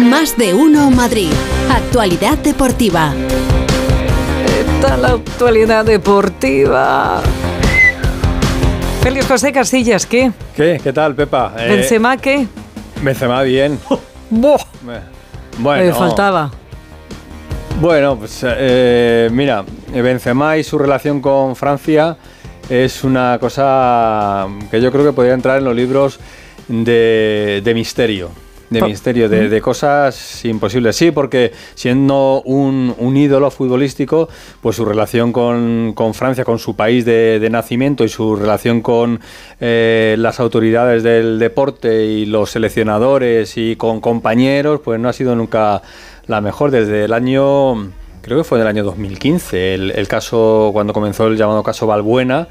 Más de uno Madrid. Actualidad deportiva. Está la actualidad deportiva. Félix José Casillas, ¿qué? ¿Qué? ¿Qué tal, Pepa? Eh, ¿Benzema qué? Benzema bien. ¡Buah! Bueno. Me faltaba. Bueno, pues eh, mira, Benzema y su relación con Francia es una cosa que yo creo que podría entrar en los libros de, de misterio de misterio, de, cosas imposibles. Sí, porque siendo un, un ídolo futbolístico, pues su relación con, Francia, con su país de, nacimiento y su relación con eh, las autoridades del deporte y los seleccionadores y con compañeros, pues no ha sido nunca la mejor desde el año, creo que fue en el año 2015, el, el caso, cuando comenzó el llamado caso Balbuena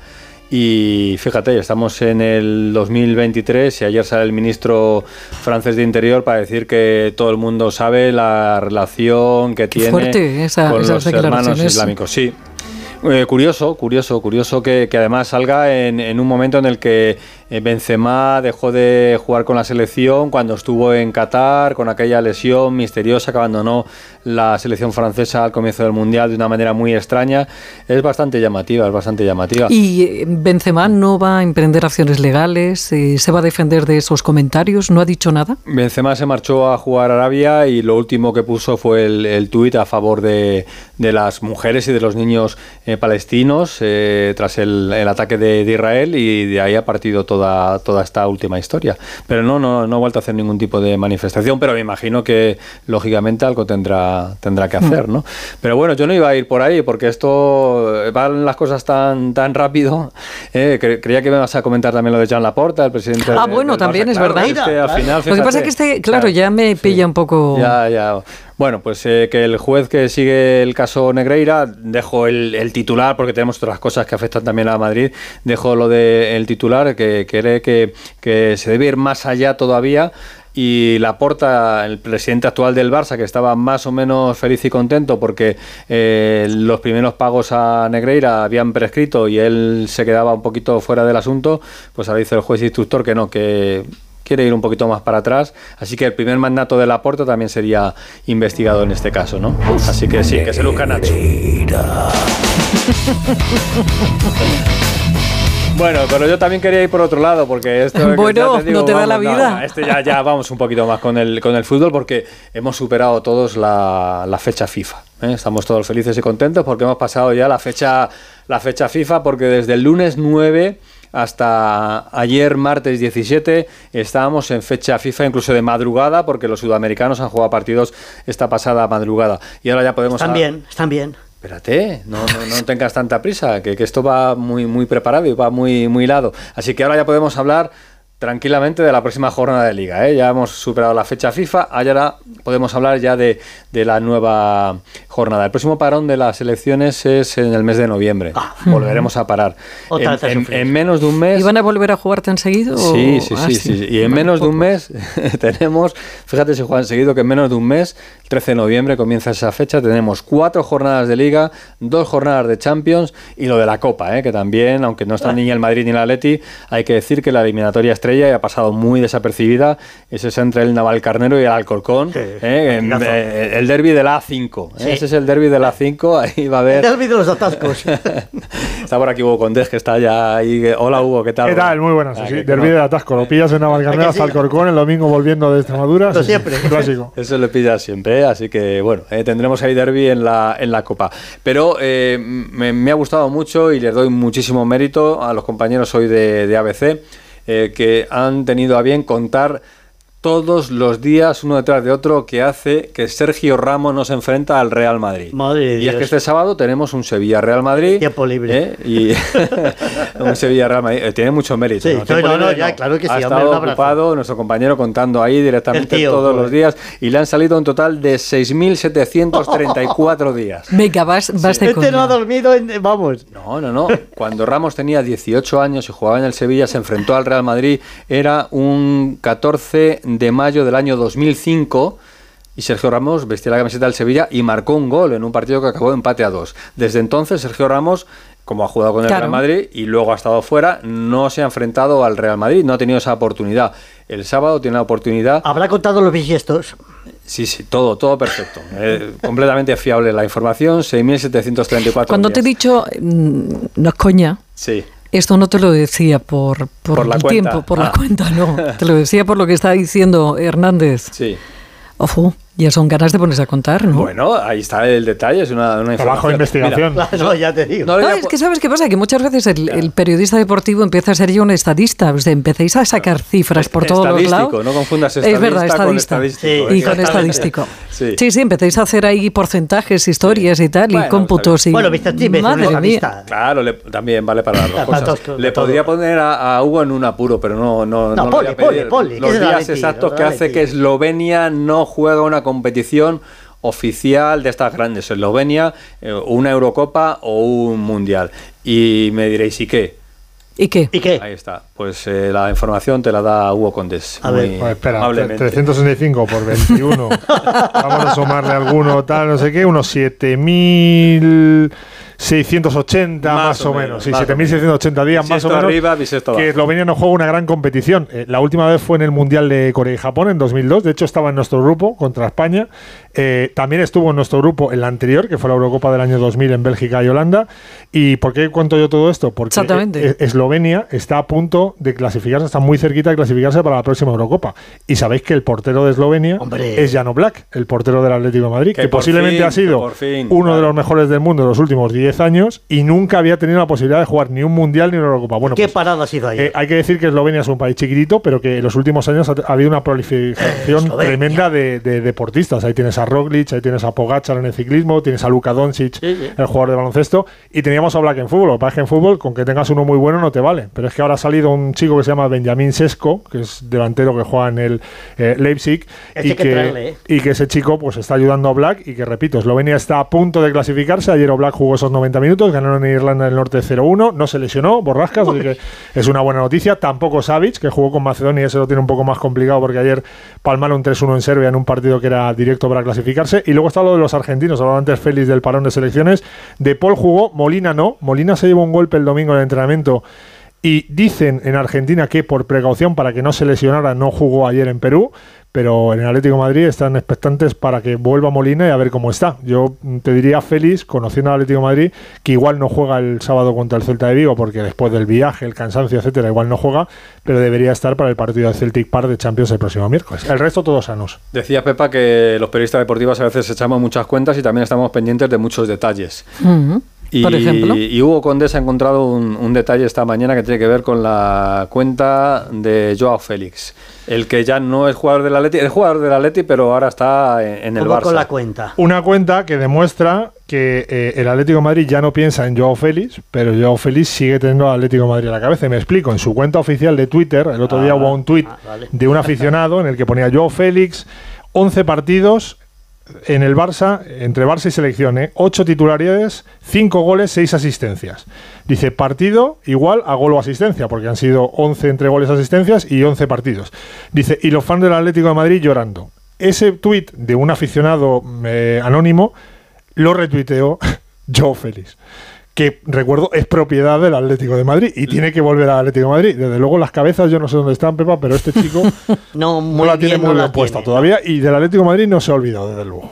y fíjate, estamos en el 2023 y ayer sale el ministro francés de Interior para decir que todo el mundo sabe la relación que tiene con los hermanos islámicos. Sí, eh, curioso, curioso, curioso que, además salga en, un momento en el que Benzema dejó de jugar con la selección cuando estuvo en Qatar con aquella lesión misteriosa que abandonó la selección francesa al comienzo del Mundial de una manera muy extraña. Es bastante llamativa, es bastante llamativa. ¿Y eh, Benzema no va a emprender acciones legales? Eh, ¿Se va a defender de esos comentarios? ¿No ha dicho nada? Benzema se marchó a jugar a Arabia y lo último que puso fue el, el tuit a favor de, de, las mujeres y de los niños eh, palestinos tras el, el ataque de, de, Israel y de ahí ha partido toda, toda esta última historia. Pero no, no, no ha vuelto a hacer ningún tipo de manifestación, pero me imagino que lógicamente algo tendrá tendrá, que hacer, ¿no? Pero bueno, yo no iba a ir por ahí porque esto eh, van las cosas tan, tan rápido. Eh, creía que me vas a comentar también lo de Jean Laporta, el presidente. Ah, bueno, también es verdad. lo que pasa es que este, claro, ya me pilla un poco. Ya, ya. Bueno, pues eh, que el juez que sigue el caso Negreira, dejo el, titular, porque tenemos otras cosas que afectan también a Madrid, dejo lo del titular, que cree que, se debe ir más allá todavía y Laporta, el presidente actual del Barça, que estaba más o menos feliz y contento porque eh, los primeros pagos a Negreira habían prescrito y él se quedaba un poquito fuera del asunto, pues ahora dice el juez instructor que no, que quiere ir un poquito más para atrás, así que el primer mandato de Laporta también sería investigado en este caso, ¿no? Así que sí, que se luzca Nacho. Bueno, pero yo también quería ir por otro lado, porque esto... Bueno, no te da la vida. este ya, ya vamos un poquito más con el, con el fútbol, porque hemos superado todos la, la fecha FIFA. ¿eh? Estamos todos felices y contentos porque hemos pasado ya la fecha, la fecha FIFA, porque desde el lunes 9 hasta ayer martes 17 estábamos en fecha FIFA incluso de madrugada porque los sudamericanos han jugado partidos esta pasada madrugada y ahora ya podemos están bien están bien Espérate, no, no, tengas tanta prisa, que, que, esto va muy, muy preparado y va muy, muy hilado. Así que ahora ya podemos hablar tranquilamente de la próxima jornada de liga. ¿eh? Ya hemos superado la fecha FIFA, ahora podemos hablar ya de, de, la nueva jornada. El próximo parón de las elecciones es en el mes de noviembre. Ah. Volveremos a parar. En, menos de un mes... ¿Y van a volver a jugar tan seguido? Sí, sí, ah, sí, sí, Y en menos de un mes tenemos, fíjate si juegan seguido, que en menos de un mes, 13 de noviembre comienza esa fecha, tenemos cuatro jornadas de liga, dos jornadas de Champions y lo de la Copa, ¿eh? que también, aunque no está ni el Madrid ni el Atleti, hay que decir que la eliminatoria estrella ha pasado muy desapercibida. Ese es entre el Navalcarnero y el Alcorcón. ¿eh? Eh, el derby de la A5. ¿eh? Ese es el derby de la A5. Ahí va a haber. El derby de los atascos. está por aquí Hugo Condés, que está ya ahí. Hola Hugo, ¿qué tal? ¿Qué tal? Muy buenas. Ah, sí, derby de atasco. Lo pillas en Navalcarnero hasta Alcorcón, el domingo volviendo de Extremadura. Lo siempre. Clásico. Eso lo pillas siempre. Así que bueno, tendremos ahí derby en la, en la Copa. Pero me, me, ha gustado mucho y les doy muchísimo mérito a los compañeros hoy de, de ABC eh, que han tenido a bien contar todos los días, uno detrás de otro, que hace que Sergio Ramos nos enfrenta al Real Madrid. Madre y es que este sábado tenemos un Sevilla-Real Madrid. Tiempo libre. ¿eh? Y un Sevilla-Real Madrid. Eh, tiene mucho mérito. Sí, ¿no? no, ya, claro que sí. Ha estado ocupado nuestro compañero contando ahí directamente todos los días y le han salido un total de 6.734 días. Venga, vas, vas de Este no ha dormido, vamos. No, no, no. Cuando Ramos tenía 18 años y jugaba en el Sevilla, se enfrentó al Real Madrid, era un 14 de mayo del año 2005 y Sergio Ramos vestía la camiseta del Sevilla y marcó un gol en un partido que acabó empate a dos. Desde entonces Sergio Ramos como ha jugado con el Real Madrid y luego ha estado fuera, no se ha enfrentado al Real Madrid, no ha tenido esa oportunidad. El sábado tiene la oportunidad. ¿Habrá contado los bisiestos? Sí, sí, todo, todo perfecto. Eh, completamente fiable la información, 6.734 Cuando te he dicho, mm, no es coña, Sí. Esto no te lo decía por, por, Por la el cuenta. tiempo, por la Ah. cuenta, no. Te lo decía por lo que está diciendo Hernández. Sí. Ojo, ya son ganas de ponerse a contar, ¿no? Bueno, ahí está el detalle, es una, una Trabajo de investigación. Mira, Claro, ya te digo. no le No, voy a es po- que sabes qué pasa, que muchas veces el, el periodista deportivo empieza a ser ya un estadista, o sea, empecéis a sacar cifras por todos los Estadístico, lados. no confundas Es verdad, estadista con estadista. estadístico, y ¿eh? con Exactamente. estadístico. Sí. Sí. sí, empezáis a hacer ahí porcentajes, historias y tal, Bueno, y cómputos y Bueno, un madre mía. estadista. Claro, le- también vale para las dos cosas. le podría poner a, a Hugo en un apuro, pero no, no, No, le Poli, voy a pedir Poli, Poli, los días exactos que hace que Eslovenia no juega una competición oficial de estas grandes. Eslovenia, eh, una Eurocopa o un Mundial. Y me diréis, ¿y qué? ¿Y qué? ¿Y qué? Ahí está. Pues eh, la información te la da Hugo Condes. A ver. muy Pues espera, amablemente. 365 por 21. Vamos a sumarle alguno, tal, no sé qué, unos 7680 más, Más o o menos. menos, Sí, más o 7680 días más o menos. arriba, que. Eslovenia no juega una gran competición. Eh, la última vez fue en el Mundial de Corea y Japón en 2002. De hecho, estaba en nuestro grupo contra España. Eh, también estuvo en nuestro grupo en la anterior, que fue la Eurocopa del año 2000 en Bélgica y Holanda. ¿Y por qué cuento yo todo esto? Porque Exactamente. eh, Eslovenia está a punto de clasificarse, está muy cerquita de clasificarse para la próxima Eurocopa. Y sabéis que el portero de Eslovenia Hombre. es Jano Black, el portero del Atlético de Madrid, Que posiblemente fin, ha sido fin, uno de los mejores del mundo en los últimos 10 años y nunca había tenido la posibilidad de jugar ni un Mundial ni una Eurocopa. Bueno, ¿Qué pues, parada ha sido ahí? eh, hay que decir que Eslovenia es un país chiquitito, pero que en los últimos años ha, ha habido una proliferación Eslovenia. tremenda de, de deportistas. Ahí tienes a Roglic, ahí tienes a Pogacar en el ciclismo, tienes a Luka Doncic, Sí, sí. el jugador de baloncesto, y teníamos a Black en fútbol. Lo que pasa es que en fútbol, con que tengas uno muy bueno no te vale. Pero es que ahora ha salido un chico que se llama Benjamín Sesko, que es delantero que juega en el eh, Leipzig, Este y, que, traerle, ¿eh? y que ese chico pues está ayudando a Black y que, repito, Eslovenia está a punto de clasificarse. Ayer Black jugó esos 90 minutos, ganaron en Irlanda del Norte 0-1, no se lesionó, borrascas, es una buena noticia. Tampoco Savic, que jugó con Macedonia y ese lo tiene un poco más complicado porque ayer palmaron 3-1 en Serbia en un partido que era directo para clasificarse. Y luego está lo de los argentinos, hablaba antes Félix del parón de selecciones. De Paul jugó, Molina no. Molina se llevó un golpe el domingo en el entrenamiento. Y dicen en Argentina que por precaución para que no se lesionara no jugó ayer en Perú, pero en el Atlético de Madrid están expectantes para que vuelva Molina y a ver cómo está. Yo mm, te diría feliz, conociendo al Atlético de Madrid, que igual no juega el sábado contra el Celta de Vigo, porque después del viaje, el cansancio, etcétera, igual no juega, pero debería estar para el partido de Celtic Park de Champions el próximo miércoles. El resto todos sanos. Decía Pepa que los periodistas deportivos a veces echamos muchas cuentas y también estamos pendientes de muchos detalles. Y, Por ejemplo. y Hugo Condés ha encontrado un, un detalle esta mañana que tiene que ver con la cuenta de Joao Félix. El que ya no es jugador del Atleti, es jugador del Atleti, pero ahora está en, en el ¿Cómo Barça. con la cuenta? Una cuenta que demuestra que eh, el Atlético de Madrid ya no piensa en Joao Félix, pero Joao Félix sigue teniendo al Atlético de Madrid a la cabeza. Y me explico, en su cuenta oficial de Twitter, el otro día Ah, hubo un tuit ah, vale. de un aficionado en el que ponía Joao Félix, 11 partidos en el Barça, entre Barça y selección, ¿eh? 8 titularidades, 5 goles, 6 asistencias. Dice partido igual a gol o asistencia, porque han sido 11 entre goles y asistencias y 11 partidos. Dice, y los fans del Atlético de Madrid llorando. Ese tuit de un aficionado eh, anónimo lo retuiteó Joe Félix, que recuerdo es propiedad del Atlético de Madrid y tiene que volver al Atlético de Madrid. Desde luego las cabezas yo no sé dónde están, Pepa, pero este chico No, no la tiene bien, muy no bien puesta tiene. todavía y del Atlético de Madrid no se ha olvidado, desde luego.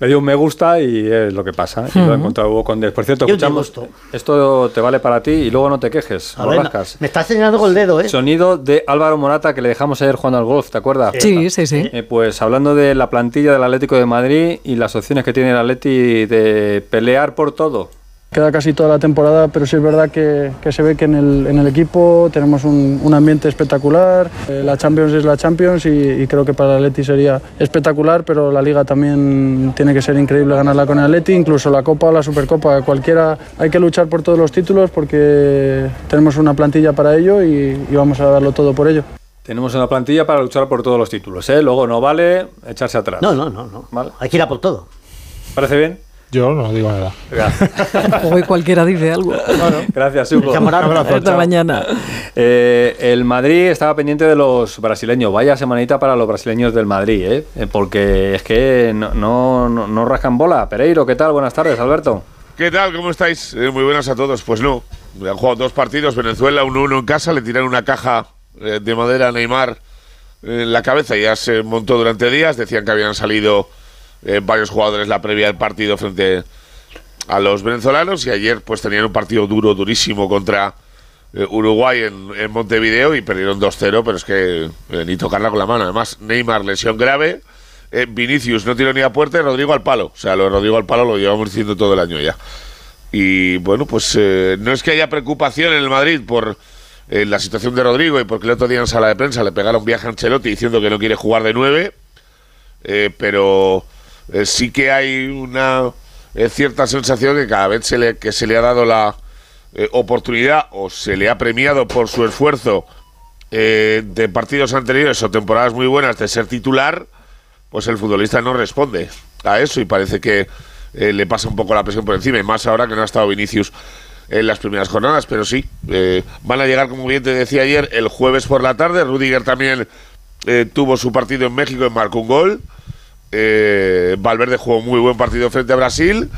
Le dio un me gusta y es lo que pasa. Y lo ha encontrado Hugo Condés. Por cierto, escuchamos. Esto te vale para ti y luego no te quejes. A ver, borrascas. me está señalando con el dedo, ¿eh? Sonido de Álvaro Morata que le dejamos ayer jugando al golf, ¿te acuerdas? Sí, sí, sí. Eh, pues hablando de la plantilla del Atlético de Madrid y las opciones que tiene el Atleti de pelear por todo. Queda casi toda la temporada, pero sí es verdad que, que se ve que en el, en el equipo tenemos un, un ambiente espectacular. Eh, la Champions es la Champions y, y creo que para el Atleti sería espectacular, pero la Liga también tiene que ser increíble ganarla con el Atleti, incluso la Copa o la Supercopa, cualquiera. Hay que luchar por todos los títulos porque tenemos una plantilla para ello y, y vamos a darlo todo por ello. Tenemos una plantilla para luchar por todos los títulos, ¿eh? Luego no vale echarse atrás. No, no, no, no. Vale. Hay que ir a por todo. ¿Parece bien? Yo no digo nada. Hoy cualquiera dice algo. Gracias, Hugo. Camarada. Esta mañana. Eh, el Madrid estaba pendiente de los brasileños. Vaya semanita para los brasileños del Madrid, ¿eh? Eh, Porque es que no, no, no- rascan bola. Pereiro, ¿qué tal? Buenas tardes, Alberto. ¿Qué tal? ¿Cómo estáis? Eh, muy buenas a todos. Pues no. Han jugado dos partidos. Venezuela 1-1 en casa. Le tiraron una caja de madera a Neymar en la cabeza ya se montó durante días. Decían que habían salido eh, varios jugadores la previa del partido frente a los venezolanos y ayer pues tenían un partido duro, durísimo contra eh, Uruguay en, Montevideo y perdieron 2-0, pero es que eh, ni tocarla con la mano. Además, Neymar lesión grave, Vinicius no tiró ni a puerta y Rodrigo al palo. O sea, lo de Rodrigo al palo lo llevamos diciendo todo el año ya. Y bueno, pues no es que haya preocupación en el Madrid por la situación de Rodrigo y porque el otro día en sala de prensa le pegaron viaje a Ancelotti diciendo que no quiere jugar de nueve, pero eh, sí que hay una eh, cierta sensación que cada vez se le, que se le ha dado la eh, oportunidad o se le ha premiado por su esfuerzo de partidos anteriores o temporadas muy buenas de ser titular, pues el futbolista no responde a eso y parece que le pasa un poco la presión por encima, y más ahora que no ha estado Vinicius en las primeras jornadas, pero sí, van a llegar, como bien te decía ayer, el jueves por la tarde. Rudiger también tuvo su partido en México y marcó un gol. Eh, Valverde jugó muy buen partido frente a Brasil.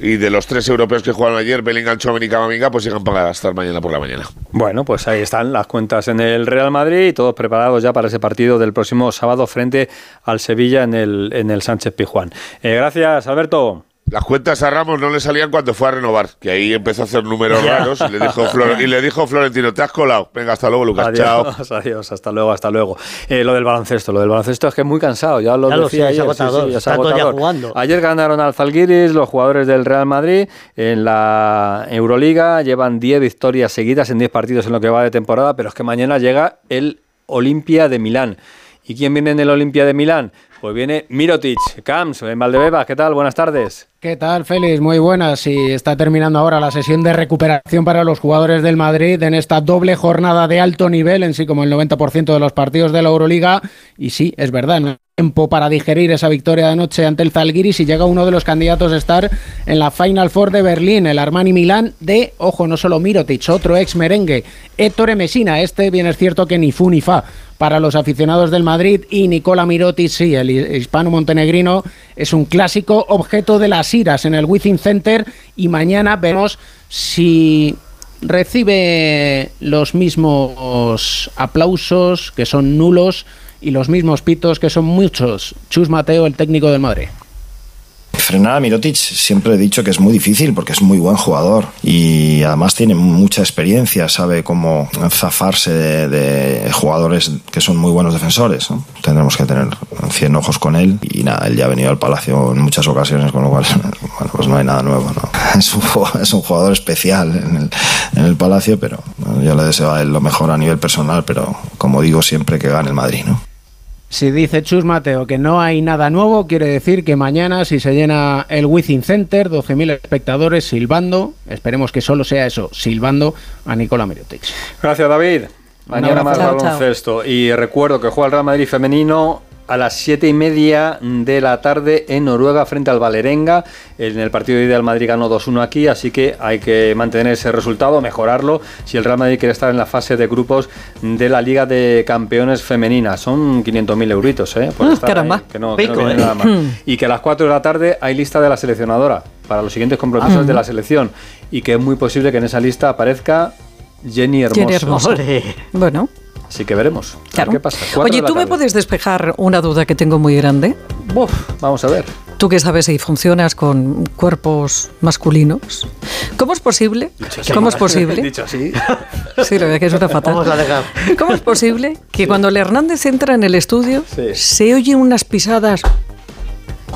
Y de los tres europeos que jugaron ayer, Bellingham, Chouameni y Camavinga, pues llegan para estar mañana por la mañana. Bueno, pues ahí están las cuentas en el Real Madrid y todos preparados ya para ese partido del próximo sábado frente al Sevilla en el, en el Sánchez Pijuán. Eh, gracias, Alberto. Las cuentas a Ramos no le salían cuando fue a renovar, que ahí empezó a hacer números raros y le dijo, y le dijo Florentino, te has colado. Venga, hasta luego, Lucas. Adiós, Chao. Adiós, hasta luego, hasta luego. Eh, lo del baloncesto, lo del baloncesto es que es muy cansado, ya lo decía ayer. jugando. Ayer ganaron al Zalgiris los jugadores del Real Madrid en la Euroliga, llevan 10 victorias seguidas en 10 partidos en lo que va de temporada, pero es que mañana llega el Olimpia de Milán. ¿Y quién viene en el Olimpia de Milán? Pues viene Mirotic, Camps, en Valdebebas. ¿Qué tal? Buenas tardes. ¿Qué tal, Félix? Muy buenas. Y está terminando ahora la sesión de recuperación para los jugadores del Madrid en esta doble jornada de alto nivel, en sí como el 90% de los partidos de la Euroliga. Y sí, es verdad, tiempo para digerir esa victoria de anoche ante el Zalgiris y llega uno de los candidatos a estar en la Final Four de Berlín, el Armani Milán de, ojo, no solo Mirotic, otro ex merengue, Ettore Messina. Este bien es cierto que ni fu ni fa para los aficionados del Madrid y Nicola Mirotic, sí, el hispano montenegrino, es un clásico objeto de las iras en el Within Center y mañana vemos si recibe los mismos aplausos que son nulos y los mismos pitos que son muchos. Chus Mateo, el técnico del Madrid. Frenar a Mirotic siempre he dicho que es muy difícil porque es muy buen jugador y además tiene mucha experiencia, sabe cómo zafarse de, jugadores que son muy buenos defensores. Tendremos que tener 100 ojos con él y nada, él ya ha venido al Palacio en muchas ocasiones, con lo cual bueno, pues no hay nada nuevo. Es, un, es un jugador especial en el, en el Palacio, pero yo le deseo a él lo mejor a nivel personal, pero como digo siempre que gane el Madrid. ¿no? Si dice Chus Mateo que no hay nada nuevo, quiere decir que mañana, si se llena el Within Center, 12.000 espectadores silbando, esperemos que solo sea eso, silbando a Nicola Mirotic. Gracias, David. Mañana más baloncesto. Y recuerdo que juega el Real Madrid femenino a las siete y media de la tarde en Noruega frente al Valerenga. En el partido de ida el Madrid ganó 2-1 aquí, así que hay que mantener ese resultado, mejorarlo si el Real Madrid quiere estar en la fase de grupos de la Liga de Campeones Femenina. Son 500.000 euritos, ¿eh? Por ah, caramba. que no, viene ¿eh? nada más. Y que a las 4 de la tarde hay lista de la seleccionadora para los siguientes compromisos de la selección y que es muy posible que en esa lista aparezca Jenny Hermoso. Jenny Hermoso. Bueno. Así que veremos. ¿Qué pasa? Oye, ¿tú me puedes despejar una duda que tengo muy grande? vamos a ver. Tú que sabes si funcionas con cuerpos masculinos. ¿Cómo es posible? ¿Cómo es posible? Dicho así. Sí, lo que es una fatal. ¿Cómo es posible que cuando el Hernández entra en el estudio se oyen unas pisadas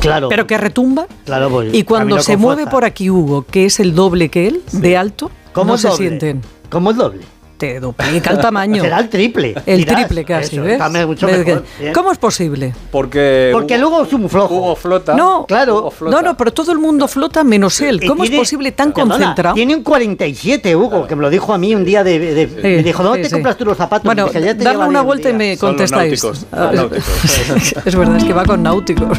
Claro. Pero que retumba. Claro, pues, y cuando se mueve por aquí Hugo, que es el doble que él, de alto, ¿cómo se sienten? ¿Cómo es doble? Te duplica el tamaño. Será el triple. El triple casi, ¿ves? Mucho mejor, ¿Cómo es posible? Porque. Porque luego es un flojo. Hugo flota. No, claro. No, no, pero todo el mundo flota menos él. ¿Cómo es posible tan concentrado? Tiene un 47, Hugo, que me lo dijo a mí un día de. me dijo, ¿dónde te compras tú los zapatos? Bueno, dije, dame una vuelta y me contestáis. Náuticos, es verdad, es que va con náuticos.